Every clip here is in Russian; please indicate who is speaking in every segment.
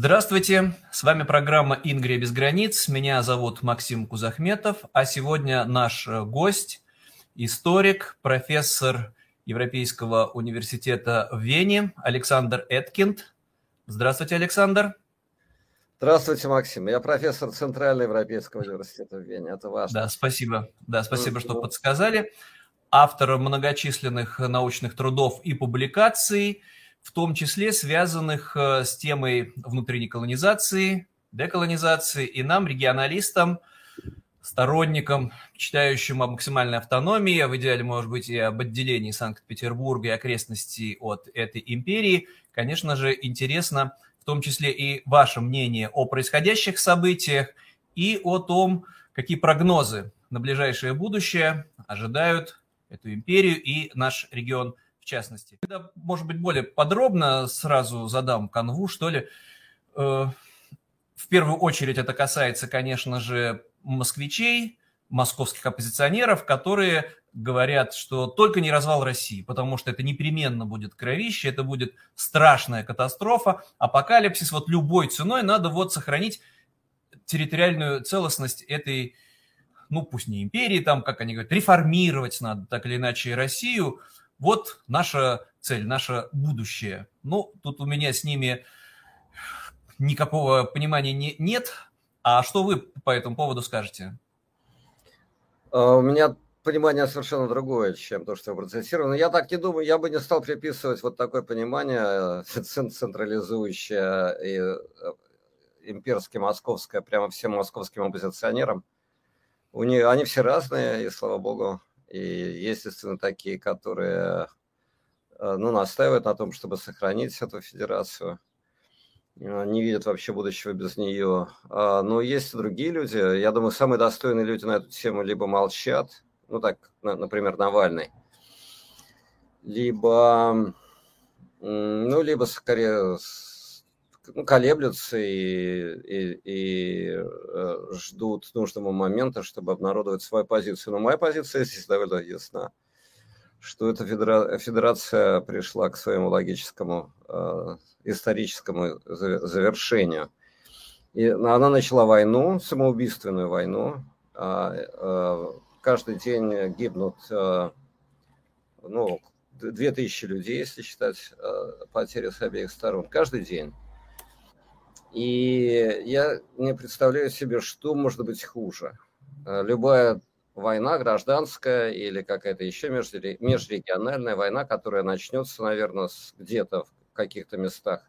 Speaker 1: Здравствуйте, с вами программа «Ингрия без границ». Меня зовут Максим Кузахметов, а сегодня наш э, гость, историк, профессор Европейского университета в Вене Александр Эткинд. Здравствуйте, Александр.
Speaker 2: Здравствуйте, Максим. Я профессор Центрального Европейского университета в Вене. Это важно.
Speaker 1: Да, спасибо. Да, спасибо, что подсказали. Автор многочисленных научных трудов и публикаций – в том числе связанных э, с темой внутренней колонизации, деколонизации, и нам, регионалистам, сторонникам, читающим о максимальной автономии, а в идеале, может быть, и об отделении Санкт-Петербурга и окрестностей от этой империи, конечно же, интересно в том числе и ваше мнение о происходящих событиях и о том, какие прогнозы на ближайшее будущее ожидают эту империю и наш регион – частности. Когда, может быть, более подробно сразу задам канву, что ли. Э, в первую очередь это касается, конечно же, москвичей, московских оппозиционеров, которые говорят, что только не развал России, потому что это непременно будет кровище, это будет страшная катастрофа, апокалипсис, вот любой ценой надо вот сохранить территориальную целостность этой, ну пусть не империи, там, как они говорят, реформировать надо так или иначе Россию – вот наша цель, наше будущее. Ну, тут у меня с ними никакого понимания не, нет. А что вы по этому поводу скажете?
Speaker 2: А, у меня понимание совершенно другое, чем то, что вы процессировали. Но я так не думаю, я бы не стал приписывать вот такое понимание э, централизующее и э, имперское, московское, прямо всем московским оппозиционерам. У них, они все разные, и слава богу, и есть, естественно, такие, которые э, ну, настаивают на том, чтобы сохранить эту федерацию, э, не видят вообще будущего без нее. А, но есть и другие люди. Я думаю, самые достойные люди на эту тему либо молчат, ну так, например, Навальный, либо, ну, либо скорее ну, колеблются и, и, и э, ждут нужного момента, чтобы обнародовать свою позицию. Но моя позиция здесь довольно ясна, что эта федера... федерация пришла к своему логическому э, историческому завершению. И она начала войну, самоубийственную войну. А, э, каждый день гибнут ну, 2000 людей, если считать потери с обеих сторон. Каждый день. И я не представляю себе, что может быть хуже. Э, любая война гражданская или какая-то еще межрегиональная война, которая начнется, наверное, где-то в каких-то местах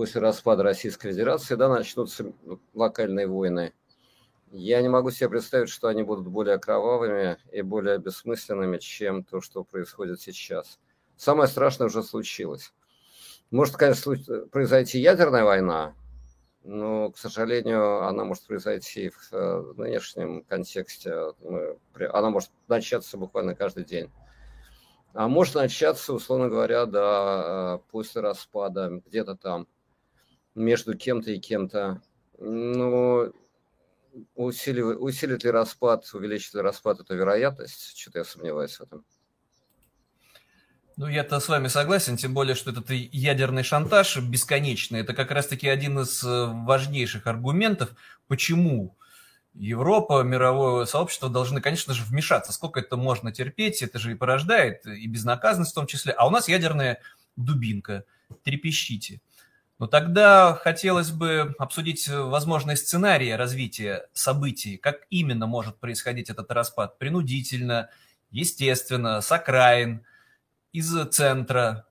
Speaker 2: после распада Российской Федерации, да, начнутся локальные войны. Я не могу себе представить, что они будут более кровавыми и более бессмысленными, чем то, что происходит сейчас. Самое страшное уже случилось. Может, конечно, произойти ядерная война, но, к сожалению, она может произойти в э, нынешнем контексте. Она может начаться буквально каждый день. А может начаться, условно говоря, да, э, после распада, где-то там, между кем-то и кем-то. Ну, усилит, усилит ли распад, увеличит ли распад эту вероятность? Что-то я сомневаюсь в этом.
Speaker 1: Ну, я-то с вами согласен, тем более, что этот ядерный шантаж бесконечный, это как раз-таки один из э, важнейших аргументов, почему Европа, мировое сообщество должны, конечно же, вмешаться. Сколько это можно терпеть, это же и порождает, и безнаказанность в том числе. А у нас ядерная дубинка, трепещите. Но тогда хотелось бы обсудить возможные сценарии развития событий, как именно может происходить этот распад. Принудительно, естественно, с окраин – из центра?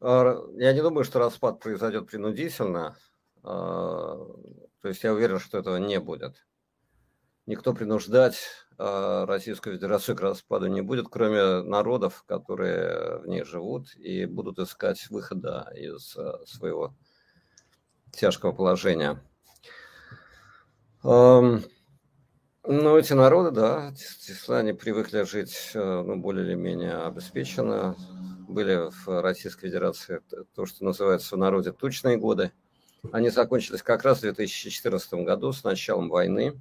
Speaker 2: А, я не думаю, что распад произойдет принудительно. А, то есть я уверен, что этого не будет. Никто принуждать а, Российскую Федерацию к распаду не будет, кроме народов, которые в ней живут и будут искать выхода из своего тяжкого положения. Ну, эти народы, да, действительно, они привыкли жить э, ну, более или менее обеспеченно. Были в Российской Федерации то, что называется в народе тучные годы. Они закончились как раз в 2014 году с началом войны.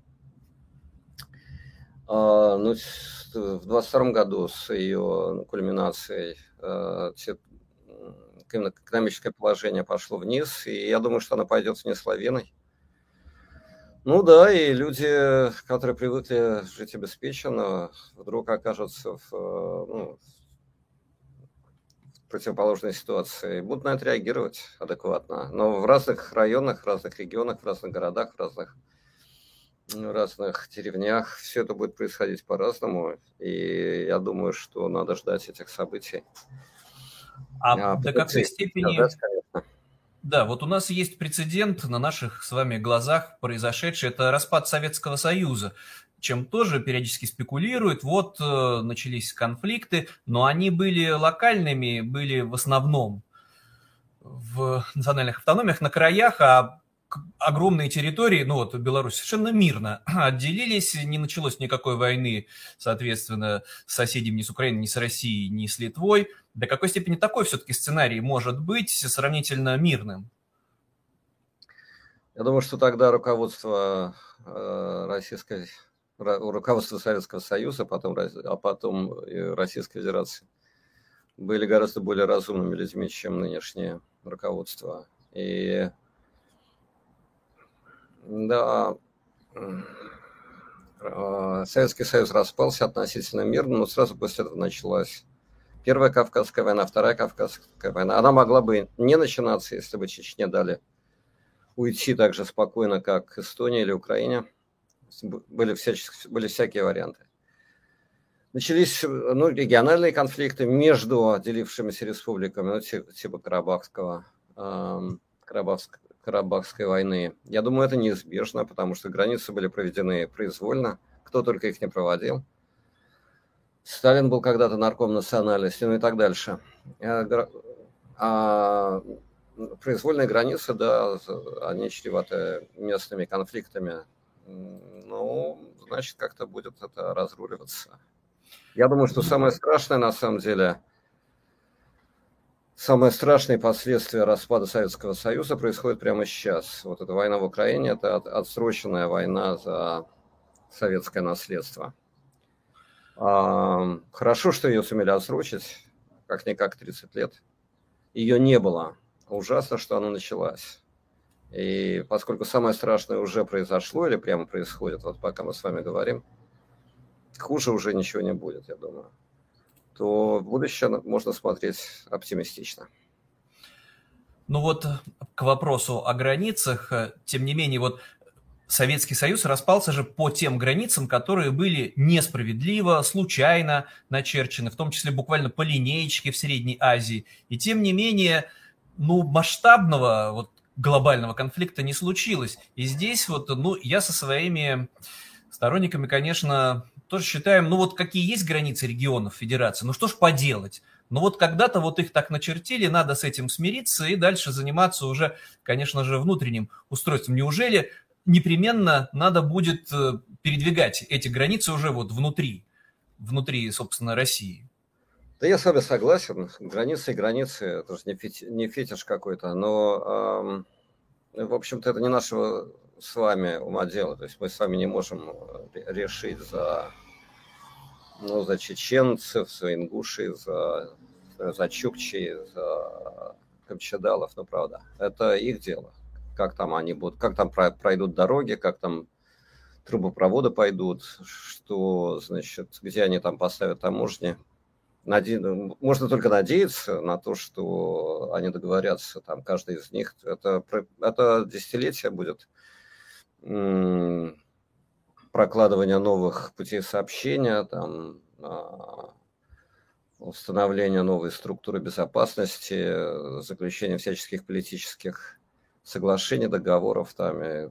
Speaker 2: А, ну, в 2022 году с ее кульминацией э, те экономическое положение пошло вниз, и я думаю, что оно пойдет вниз лавиной. Ну да, и люди, которые привыкли жить обеспеченно, вдруг окажутся в, ну, в противоположной ситуации и будут на это реагировать адекватно. Но в разных районах, в разных регионах, в разных городах, в разных, в разных деревнях все это будет происходить по-разному. И я думаю, что надо ждать этих событий.
Speaker 1: А, а до какой степени... Да, да, вот у нас есть прецедент на наших с вами глазах произошедший. Это распад Советского Союза, чем тоже периодически спекулируют. Вот э, начались конфликты, но они были локальными, были в основном в национальных автономиях на краях, а огромные территории, ну вот Беларусь совершенно мирно отделились, не началось никакой войны, соответственно, с соседями ни с Украиной, ни с Россией, ни с Литвой. До какой степени такой все-таки сценарий может быть сравнительно мирным?
Speaker 2: Я думаю, что тогда руководство э, российской, руководство Советского Союза, потом, а потом и Российской Федерации были гораздо более разумными людьми, чем нынешнее руководство. И да, а, Советский Союз распался относительно мирно, но сразу после этого началась Первая Кавказская война, Вторая Кавказская война. Она могла бы не начинаться, если бы Чечне дали уйти так же спокойно, как Эстония или Украина. Были, всяческие, были всякие варианты. Начались ну, региональные конфликты между делившимися республиками, ну, типа Карабахского, э, Карабахского Карабахской войны. Я думаю, это неизбежно, потому что границы были проведены произвольно, кто только их не проводил. Сталин был когда-то нарком национальности, ну и так дальше. А, а произвольные границы, да, они чреваты местными конфликтами. Ну, значит, как-то будет это разруливаться. Я думаю, что самое страшное на самом деле – Самые страшные последствия распада Советского Союза происходят прямо сейчас. Вот эта война в Украине – это отсроченная война за советское наследство. Хорошо, что ее сумели отсрочить, как-никак 30 лет. Ее не было. Ужасно, что она началась. И поскольку самое страшное уже произошло или прямо происходит, вот пока мы с вами говорим, хуже уже ничего не будет, я думаю в будущее можно смотреть оптимистично.
Speaker 1: Ну вот к вопросу о границах, э, тем не менее, вот Советский Союз распался же по тем границам, которые были несправедливо, случайно начерчены, в том числе буквально по линеечке в Средней Азии. И тем не менее, ну, масштабного вот глобального конфликта не случилось. И здесь вот, ну, я со своими сторонниками, конечно, тоже считаем, ну вот какие есть границы регионов федерации, ну что ж поделать. Но вот когда-то вот их так начертили, надо с этим смириться и дальше заниматься уже, конечно же, внутренним устройством. Неужели непременно надо будет э, передвигать эти границы уже вот внутри, внутри, собственно, России?
Speaker 2: Да я с вами согласен. Границы и границы, это же не фетиш какой-то, но, эм, в общем-то, это не нашего с вами ума дело. То есть мы с вами не можем э, решить за, ну, за чеченцев, за ингушей, за, за чукчей, за камчадалов, ну правда. Это их дело. Как там они будут, как там пройдут дороги, как там трубопроводы пойдут, что, значит, где они там поставят таможни. Наде... Можно только надеяться на то, что они договорятся, там каждый из них. Это, это десятилетие будет прокладывания новых путей сообщения, там, а, установления новой структуры безопасности, заключение всяческих политических соглашений, договоров, там, и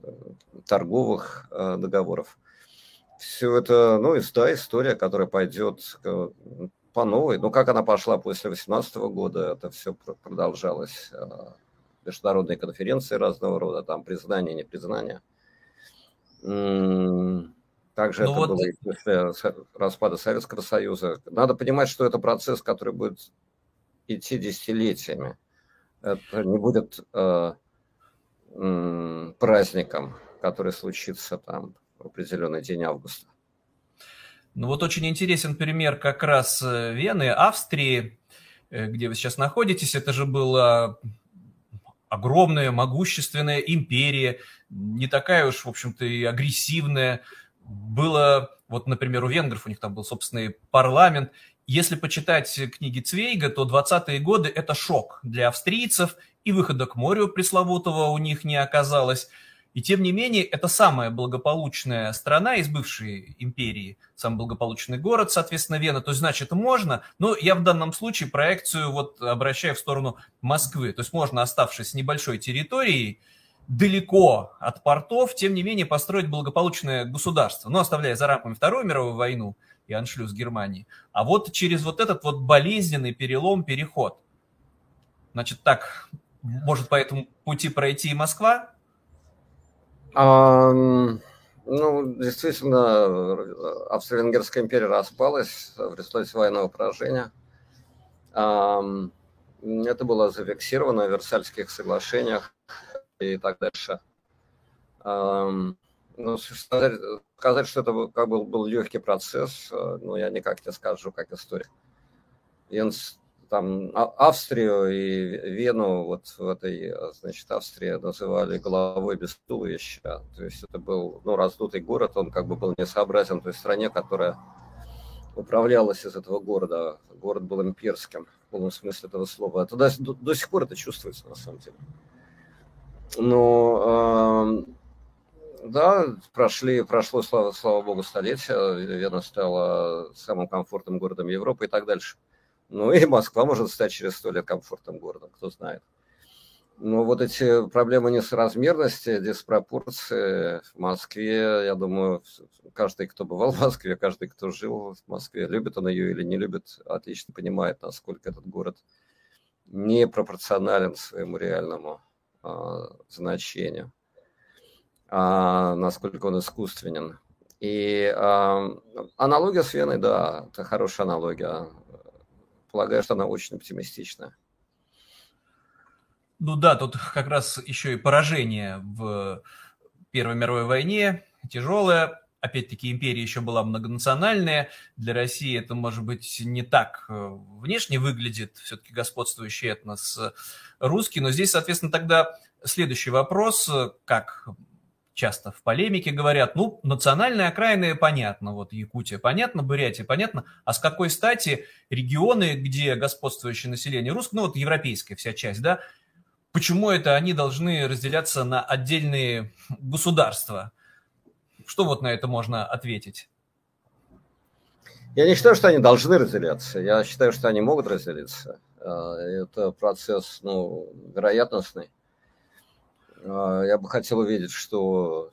Speaker 2: торговых э, договоров. Все это, ну, и да, история, которая пойдет по новой. Ну, как она пошла после 2018 года, это все продолжалось. Э, международные конференции разного рода, там, признание, непризнание – также ну это вот... было и после распада Советского Союза. Надо понимать, что это процесс, который будет идти десятилетиями. Это не будет э, праздником, который случится там в определенный день августа.
Speaker 1: Ну вот очень интересен пример как раз э, Вены, Австрии. где вы сейчас находитесь. Это же была огромная, могущественная империя, не такая уж, в общем-то, и агрессивная. Было, вот, например, у венгров у них там был собственный парламент. Если почитать книги Цвейга, то 20-е годы – это шок для австрийцев, и выхода к морю пресловутого у них не оказалось – и тем не менее, это самая благополучная страна из бывшей империи, самый благополучный город, соответственно, Вена. То есть, значит, можно, но я в данном случае проекцию вот обращаю в сторону Москвы. То есть можно, оставшись с небольшой территорией, далеко от портов, тем не менее построить благополучное государство, но оставляя за рамками Вторую мировую войну и аншлюз Германии. А вот через вот этот вот болезненный перелом, переход. Значит, так может по этому пути пройти и Москва?
Speaker 2: А, ну, действительно, Австро-Венгерская империя распалась в результате военного поражения. А, это было зафиксировано в Версальских соглашениях и так дальше. А, ну, сказать, сказать, что это как был, был легкий процесс, ну, я никак не скажу, как история. Йенс там а, Австрию и Вену, вот в этой, значит, Австрии называли головой без туловища. То есть это был, ну, раздутый город, он как бы был несообразен той стране, которая управлялась из этого города. Город был имперским, в полном смысле этого слова. Это до, до, сих пор это чувствуется, на самом деле. Но, э, да, прошли, прошло, слава, слава богу, столетия. Вена стала самым комфортным городом Европы и так дальше. Ну и Москва может стать через сто лет комфортным городом, кто знает. Но вот эти проблемы несоразмерности, диспропорции в Москве, я думаю, каждый, кто бывал в Москве, каждый, кто жил в Москве, любит он ее или не любит, отлично понимает, насколько этот город непропорционален своему реальному а, значению, а, насколько он искусственен. И а, аналогия с Веной, да, это хорошая аналогия полагаю, что она очень оптимистична.
Speaker 1: Ну да, тут как раз еще и поражение в Первой мировой войне, тяжелое. Опять-таки империя еще была многонациональная. Для России это, может быть, не так э, внешне выглядит, все-таки господствующий этнос русский. Но здесь, соответственно, тогда следующий вопрос, как часто в полемике говорят, ну, национальные окраины понятно, вот Якутия понятно, Бурятия понятно, а с какой стати регионы, где господствующее население русское, ну, вот европейская вся часть, да, почему это они должны разделяться на отдельные государства? Что вот на это можно ответить?
Speaker 2: Я не считаю, что они должны разделяться. Я считаю, что они могут разделиться. А, это процесс ну, вероятностный. А, я бы хотел увидеть, что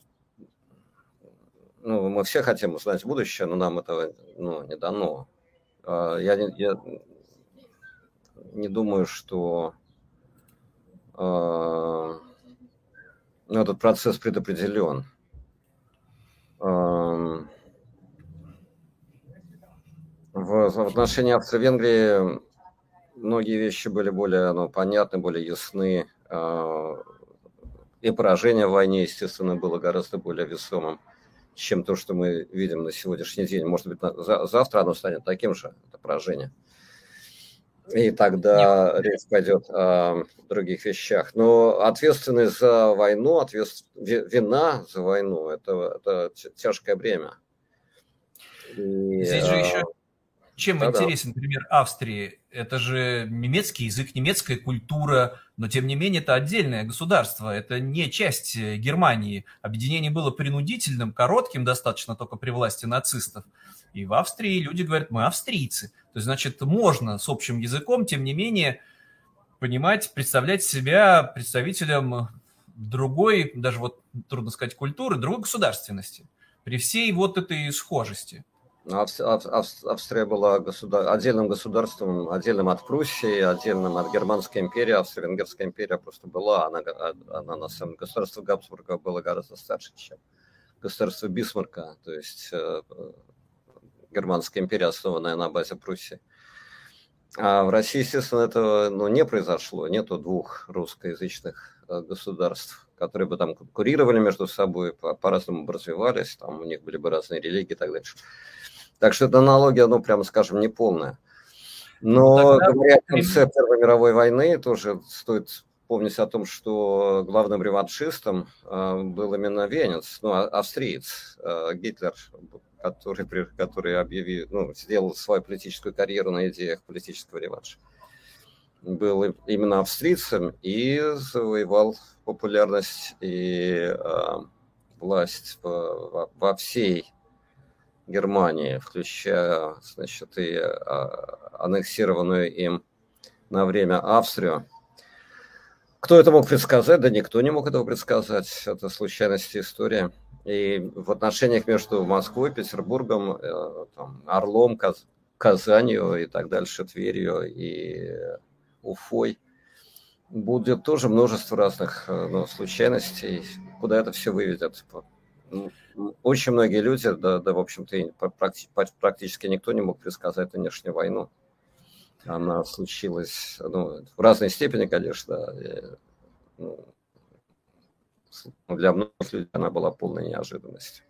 Speaker 2: ну, мы все хотим узнать будущее, но нам этого ну, не дано. А, я не, я не думаю, что э, ну, этот процесс предопределен. В отношении Австро-Венгрии многие вещи были более ну, понятны, более ясны. И поражение в войне, естественно, было гораздо более весомым, чем то, что мы видим на сегодняшний день. Может быть, завтра оно станет таким же, это поражение. И тогда Нет. речь пойдет о других вещах. Но ответственность за войну, ответств... вина за войну это, это тяжкое бремя.
Speaker 1: И, Здесь же еще чем да, интересен пример Австрии? Это же немецкий язык, немецкая культура, но тем не менее это отдельное государство, это не часть э, Германии. Объединение было принудительным, коротким достаточно только при власти нацистов. И в Австрии люди говорят, мы австрийцы. То есть, значит, можно с общим языком, тем не менее, понимать, представлять себя представителем другой, даже вот трудно сказать, культуры, другой государственности. При всей вот этой схожести.
Speaker 2: Австрия была государ... отдельным государством, отдельным от Пруссии, отдельным от Германской империи. Австро-Венгерская империя просто была, она, она на самом государство Габсбурга было гораздо старше, чем государство Бисмарка, то есть э, Германская империя, основанная на базе Пруссии. А в России, естественно, этого ну, не произошло. Нету двух русскоязычных э, государств, которые бы там конкурировали между собой, по-разному бы развивались, там у них были бы разные религии и так дальше. Так что эта аналогия, ну, прямо скажем, не полная. Но, Тогда... говоря о конце Первой мировой войны, тоже стоит помнить о том, что главным реваншистом э, был именно Венец, ну, а, австриец, э, Гитлер, который, который объявил, ну, сделал свою политическую карьеру на идеях политического реванша. Был именно австрийцем и завоевал популярность и э, власть во, во всей Германии, включая, значит, и а, аннексированную им на время Австрию. Кто это мог предсказать? Да никто не мог этого предсказать. Это случайность истории. И в отношениях между Москвой, Петербургом, э, там, Орлом, Каз Казанью и так дальше, Тверью и Уфой будет тоже множество разных э, ну, случайностей. Куда это все выведет? Очень многие люди, да, да в общем-то, практически никто не мог предсказать нынешнюю войну. Она случилась ну, в разной степени, конечно. Ну, для многих людей она была полной неожиданностью.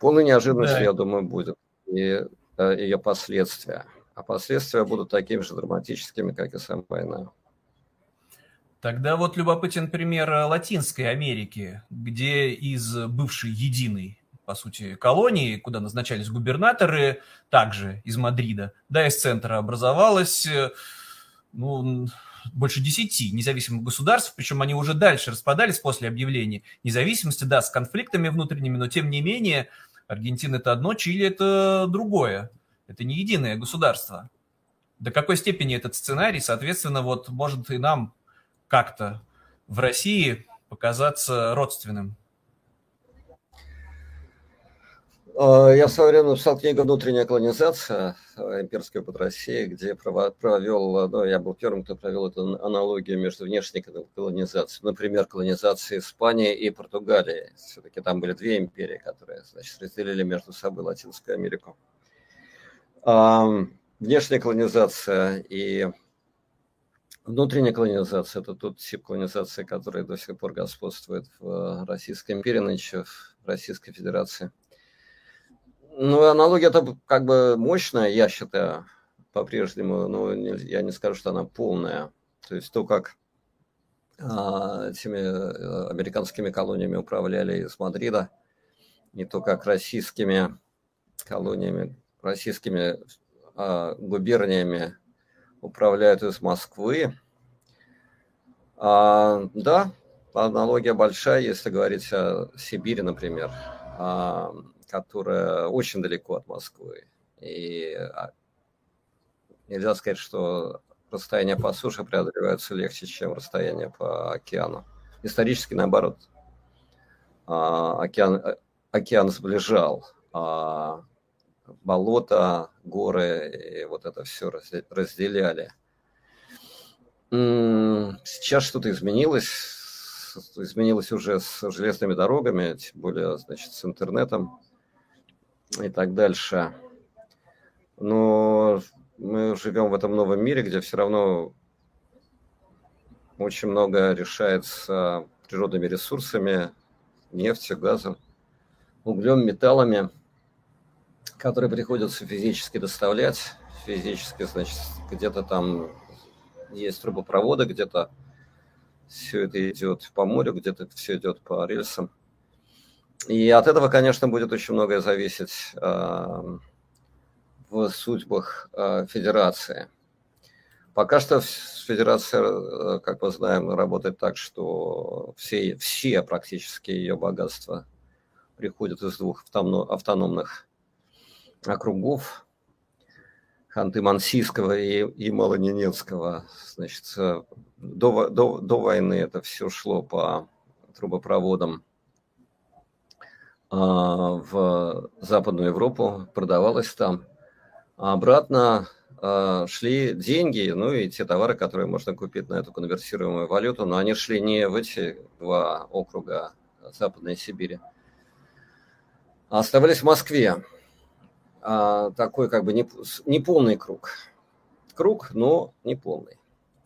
Speaker 2: Полной неожиданностью, да. я думаю, будет и э, ее последствия. А последствия будут такими же драматическими, как и сама война.
Speaker 1: Тогда вот любопытен пример Латинской Америки, где из бывшей единой, по сути, колонии, куда назначались губернаторы, также из Мадрида, да, из центра образовалось, ну, больше десяти независимых государств, причем они уже дальше распадались после объявления независимости, да, с конфликтами внутренними, но тем не менее Аргентина это одно, Чили это другое. Это не единое государство. До какой степени этот сценарий, соответственно, вот может и нам как-то в России показаться родственным?
Speaker 2: А, я в свое время написал книгу «Внутренняя колонизация. Имперский опыт России», где провел, ну, я был первым, кто провел эту аналогию между внешней колонизацией, например, колонизацией Испании и Португалии. Все-таки там были две империи, которые, значит, разделили между собой Латинскую Америку. Внешняя колонизация и Внутренняя колонизация – это тот тип колонизации, который до сих пор господствует в Российской империи, нынче в Российской Федерации. Ну, аналогия это как бы мощная, я считаю, по-прежнему, но я не скажу, что она полная. То есть то, как а, этими э, американскими колониями управляли из Мадрида, не то, как российскими колониями, российскими а, губерниями управляют из Москвы. А, да, аналогия большая, если говорить о Сибири, например, а, которая очень далеко от Москвы. И а, нельзя сказать, что расстояние по суше преодолевается легче, чем расстояние по океану. Исторически наоборот. А, океан, э, океан сближал, а болота, горы, и вот это все разделяли. Сейчас что-то изменилось, изменилось уже с железными дорогами, тем более, значит, с интернетом и так дальше. Но мы живем в этом новом мире, где все равно очень много решается природными ресурсами, нефтью, газом, углем, металлами – которые приходится физически доставлять. Физически, значит, где-то там есть трубопроводы, где-то все это идет по морю, где-то все идет по рельсам. И от этого, конечно, будет очень многое зависеть э, в судьбах э, федерации. Пока что федерация, э, как мы знаем, работает так, что все, все практически ее богатства приходят из двух автономных округов Ханты-Мансийского и, и Малоненецкого. Значит, э, до, до, до войны это все шло по трубопроводам а, в Западную Европу, продавалось там. А обратно а, шли деньги, ну и те товары, которые можно купить на эту конвертируемую валюту, но они шли не в эти два округа Западной Сибири, а оставались в Москве такой как бы не, не полный круг. Круг, но не полный.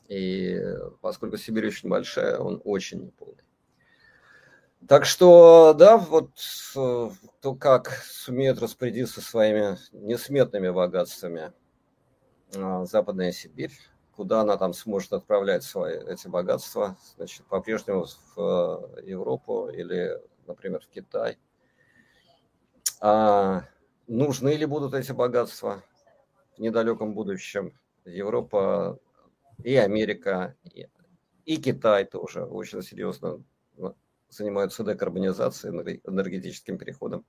Speaker 2: И поскольку Сибирь очень большая, он очень неполный. Так что, да, вот э, то, как сумеют распорядиться своими несметными богатствами а, Западная Сибирь, куда она там сможет отправлять свои эти богатства, значит, по-прежнему в Европу или, например, в Китай. А нужны ли будут эти богатства в недалеком будущем? Европа и Америка, и, и Китай тоже очень серьезно занимаются декарбонизацией, энергетическим переходом.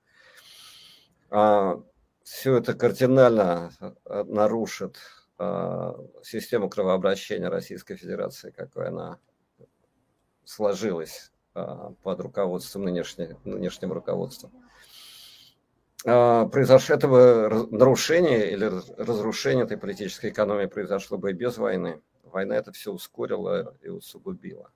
Speaker 2: А, все это кардинально а, нарушит а, систему кровообращения Российской Федерации, какой она сложилась а, под руководством нынешнего, нынешнего руководства. А, произошло этого нарушение или разрушение этой политической экономии произошло бы и без войны. Война это все ускорила и усугубила.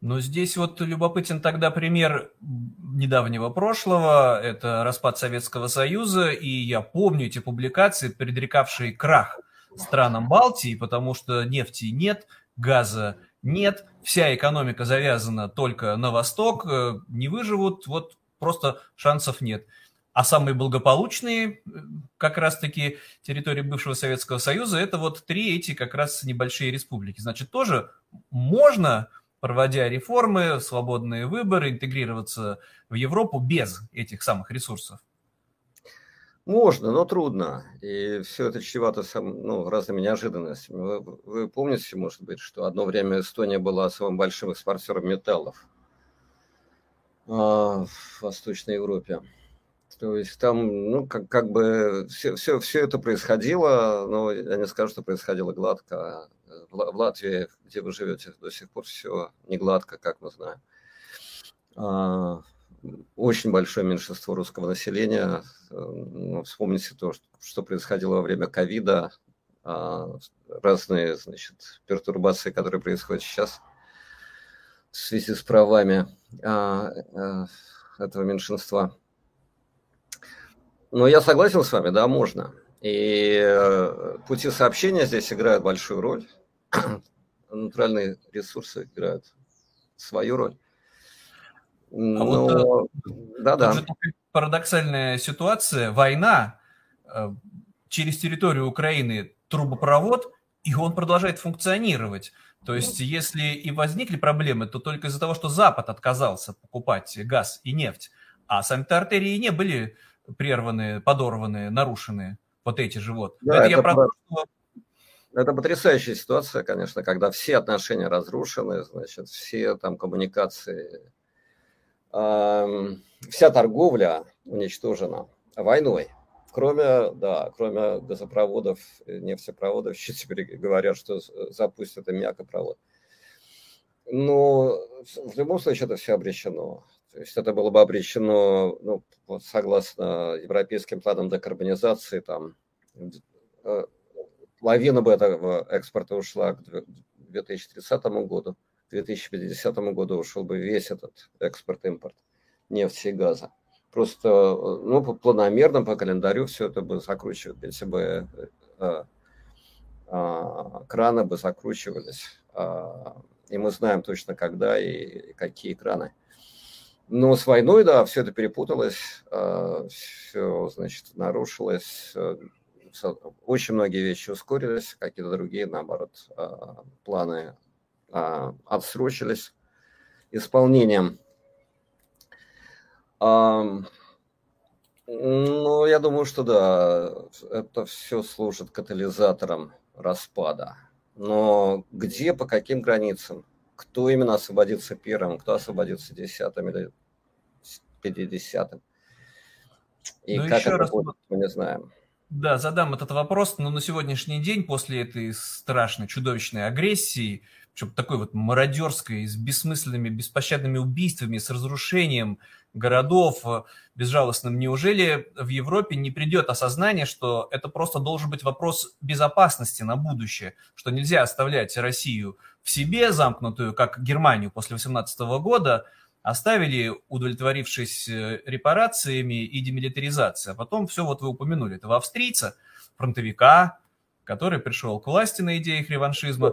Speaker 1: Но здесь вот любопытен тогда пример недавнего прошлого. Это распад Советского Союза, и я помню эти публикации, предрекавшие крах странам Балтии, потому что нефти нет, газа нет, вся экономика завязана только на восток, э, не выживут, вот просто шансов нет. А самые благополучные э, как раз-таки территории бывшего Советского Союза, это вот три эти как раз небольшие республики. Значит, тоже можно проводя реформы, свободные выборы, интегрироваться в Европу без этих самых ресурсов?
Speaker 2: Можно, но трудно. И все это чревато сам, ну, разными неожиданностями. Вы, вы помните, может быть, что одно время Эстония была самым большим экспортером металлов а, в Восточной Европе. То есть там, ну, как, как бы все, все, все это происходило, но я не скажу, что происходило гладко. В Латвии, где вы живете, до сих пор все не гладко, как мы знаем. А, очень большое меньшинство русского населения. Ну, вспомните то, что происходило во время ковида, а, разные значит, пертурбации, которые происходят сейчас в связи с правами а, этого меньшинства. Но я согласен с вами, да, можно. И э, пути сообщения здесь играют большую роль. Натуральные ресурсы играют свою роль.
Speaker 1: А Но... вот, э, да, да. Парадоксальная ситуация. Война э, через территорию Украины трубопровод, и он продолжает функционировать. То есть, если и возникли проблемы, то только из-за того, что Запад отказался покупать газ и нефть, а сами-то артерии не были прерванные, подорванные, нарушенные, вот эти же вот.
Speaker 2: Да, это, это, я про то, что... это потрясающая ситуация, конечно, когда все отношения разрушены, значит, все там коммуникации, э, вся торговля уничтожена войной. Кроме, да, кроме газопроводов, нефтепроводов, еще теперь говорят, что запустят и мякопровод. Но в любом случае это все обречено. То есть это было бы обречено, ну, вот согласно европейским планам декарбонизации, там, э, лавина бы этого экспорта ушла к 2030 году, к 2050 году ушел бы весь этот экспорт-импорт нефти и газа. Просто ну, планомерно, по календарю все это бы закручивать, если бы э, э, краны бы закручивались. Э, и мы знаем точно, когда и, и какие краны. Но с войной, да, все это перепуталось, а, все, значит, нарушилось, э, очень многие вещи ускорились, какие-то другие, наоборот, а, планы а, отсрочились исполнением. Ну, я думаю, что да, это все служит катализатором распада. Но где, по каким границам? Кто именно освободится первым, кто освободится десятым или 50-м. И ну, как это раз... будет, мы не знаем.
Speaker 1: Да, задам этот вопрос, но на сегодняшний день, после этой страшной, чудовищной агрессии, причем такой вот мародерской, с бессмысленными, беспощадными убийствами, с разрушением городов безжалостным, неужели в Европе не придет осознание, что это просто должен быть вопрос безопасности на будущее, что нельзя оставлять Россию в себе замкнутую, как Германию после 18 года, оставили, удовлетворившись э, репарациями и демилитаризацией. А потом все вот вы упомянули, этого австрийца, фронтовика, который пришел к власти на идеях реваншизма.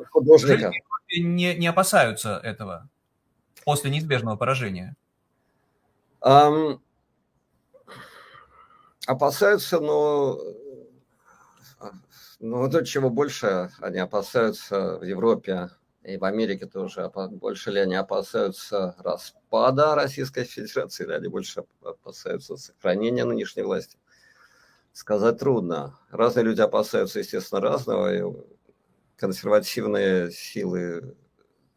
Speaker 1: Не, не опасаются этого после неизбежного поражения?
Speaker 2: Um, опасаются, но Ну, то, чего больше они опасаются в Европе и в Америке тоже, больше ли они опасаются распада Российской Федерации, или они больше опасаются сохранения нынешней власти, сказать трудно. Разные люди опасаются, естественно, разного, и консервативные силы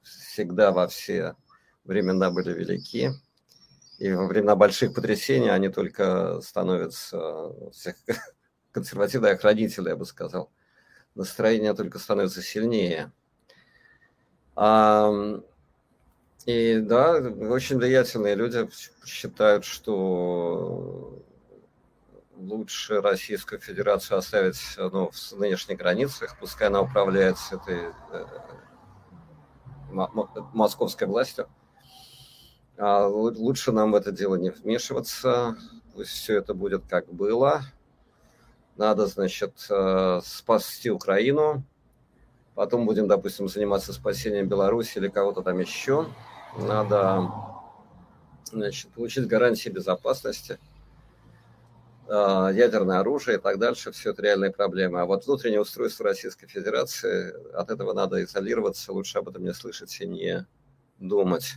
Speaker 2: всегда во все времена были велики. И во времена больших потрясений они только становятся консервативные охранители, я бы сказал. Настроение только становится сильнее. И да, очень влиятельные люди считают, что лучше Российскую Федерацию оставить ну, в нынешних границах, пускай она управляется этой э, московской властью. А лучше нам в это дело не вмешиваться, пусть все это будет как было. Надо, значит, э, спасти Украину, потом будем, допустим, заниматься спасением Беларуси или кого-то там еще. Надо, значит, получить гарантии безопасности – а, ядерное оружие и так дальше, все это реальные проблемы. А вот внутреннее устройство Российской Федерации, от этого надо изолироваться, лучше об этом не слышать и не думать.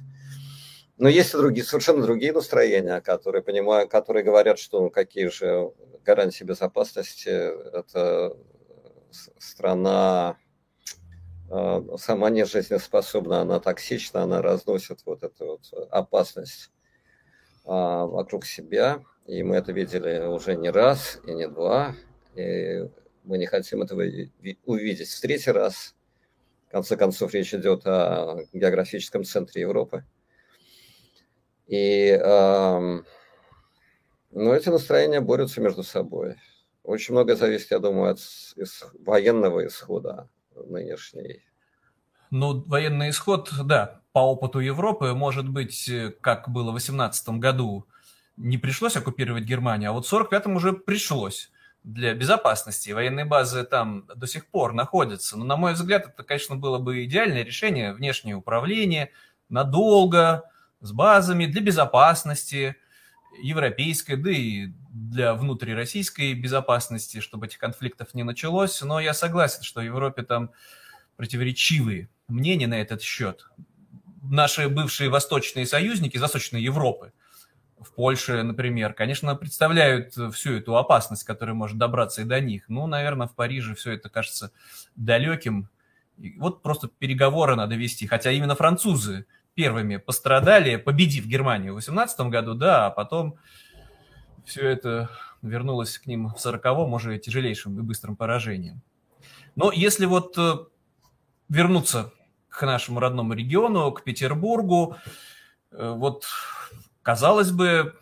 Speaker 2: Но есть и другие, совершенно другие настроения, которые, понимают, которые говорят, что ну, какие же гарантии безопасности, это страна сама не жизнеспособна, она токсична, она разносит вот эту вот опасность а, вокруг себя. И мы это видели уже не раз и не два. И мы не хотим этого увидеть в третий раз. В конце концов, речь идет о географическом центре Европы. И э, ну, эти настроения борются между собой. Очень многое зависит, я думаю, от военного исхода нынешней.
Speaker 1: Ну, военный исход, да, по опыту Европы, может быть, как было в 2018 году, не пришлось оккупировать Германию, а вот в 1945-м уже пришлось для безопасности. Военные базы там до сих пор находятся. Но, на мой взгляд, это, конечно, было бы идеальное решение. Внешнее управление надолго, с базами для безопасности европейской, да и для внутрироссийской безопасности, чтобы этих конфликтов не началось. Но я согласен, что в Европе там противоречивые мнения на этот счет. Наши бывшие восточные союзники из Европы – в Польше, например, конечно, представляют всю эту опасность, которая может добраться и до них. Ну, наверное, в Париже все это кажется далеким. И вот просто переговоры надо вести. Хотя именно французы первыми пострадали, победив Германию в 18 году, да, а потом все это вернулось к ним в 40-м уже тяжелейшим и быстрым поражением. Но если вот э, вернуться к нашему родному региону, к Петербургу, э, вот Казалось бы,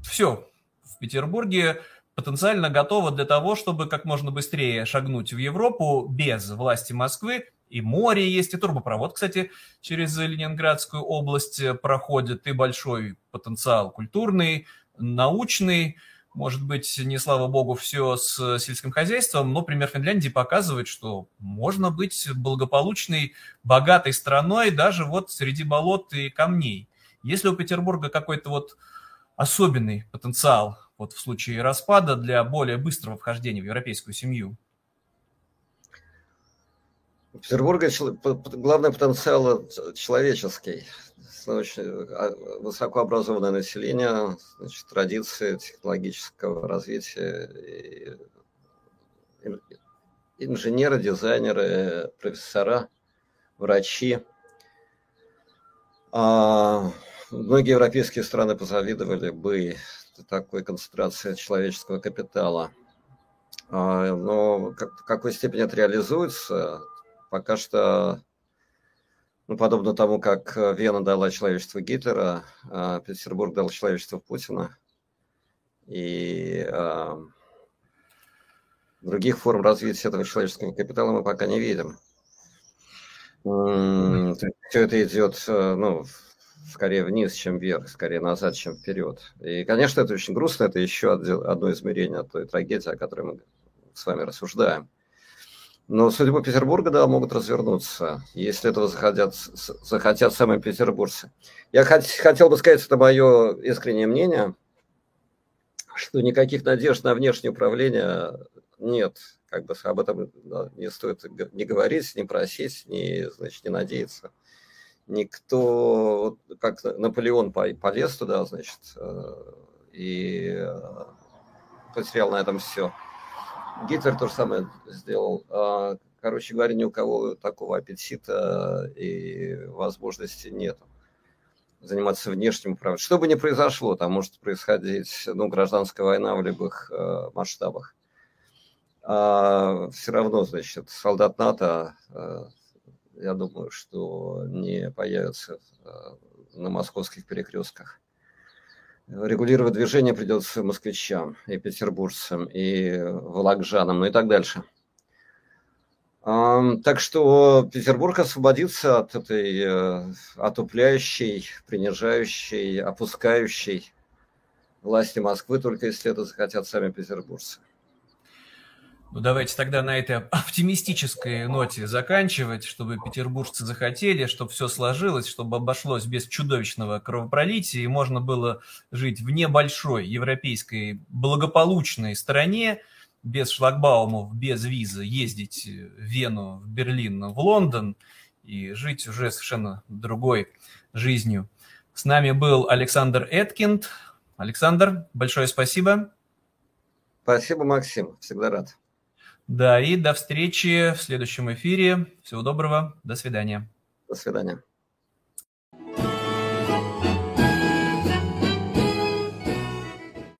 Speaker 1: все в Петербурге потенциально готово для того, чтобы как можно быстрее шагнуть в Европу без власти Москвы. И море есть, и турбопровод, кстати, через Ленинградскую область проходит, и большой потенциал культурный, научный. Может быть, не слава богу, все с сельским хозяйством, но пример Финляндии показывает, что можно быть благополучной, богатой страной даже вот среди болот и камней. Если у Петербурга какой-то вот особенный потенциал вот в случае распада для более быстрого вхождения в европейскую семью?
Speaker 2: У Петербурга главный потенциал человеческий. Очень а, высокообразованное население, значит, традиции технологического развития, инженеры, дизайнеры, профессора, врачи. А, Многие европейские страны позавидовали бы такой концентрации человеческого капитала. А, но в какой степени это реализуется, пока что, ну, подобно тому, как Вена дала человечеству Гитлера, а Петербург дал человечеству Путина. И а, других форм развития этого человеческого капитала мы пока не видим. Все это идет ну, скорее вниз, чем вверх, скорее назад, чем вперед. И, конечно, это очень грустно, это еще одно измерение той трагедии, о которой мы с вами рассуждаем. Но судьбы Петербурга, да, могут развернуться, если этого захотят, захотят сами петербуржцы. Я хот, хотел бы сказать, это мое искреннее мнение, что никаких надежд на внешнее управление нет. как бы об этом не стоит не говорить, не просить, не, значит, не надеяться. Никто, как Наполеон полез туда, значит, э, и потерял на этом все. Гитлер то же самое сделал. А, короче говоря, ни у кого такого аппетита и возможности нет заниматься внешним управлением. Что бы ни произошло, там может происходить ну, гражданская война в любых э, масштабах. А, все равно, значит, солдат НАТО, э, я думаю, что не появится э, на московских перекрестках. Регулировать движение придется москвичам и петербуржцам, и волокжанам, ну и так дальше. Так что Петербург освободится от этой э, отупляющей, принижающей, опускающей власти Москвы, только если это захотят сами петербуржцы.
Speaker 1: Ну, давайте тогда на этой оптимистической ноте заканчивать, чтобы петербуржцы захотели, чтобы все сложилось, чтобы обошлось без чудовищного кровопролития, и можно было жить в небольшой европейской благополучной стране, без шлагбаумов, без визы, ездить в Вену, в Берлин, в Лондон и жить уже совершенно другой жизнью. С нами был Александр Эткинд. Александр, большое спасибо.
Speaker 2: Спасибо, Максим. Всегда рад.
Speaker 1: Да, и до встречи в следующем эфире. Всего доброго. До свидания.
Speaker 2: До свидания.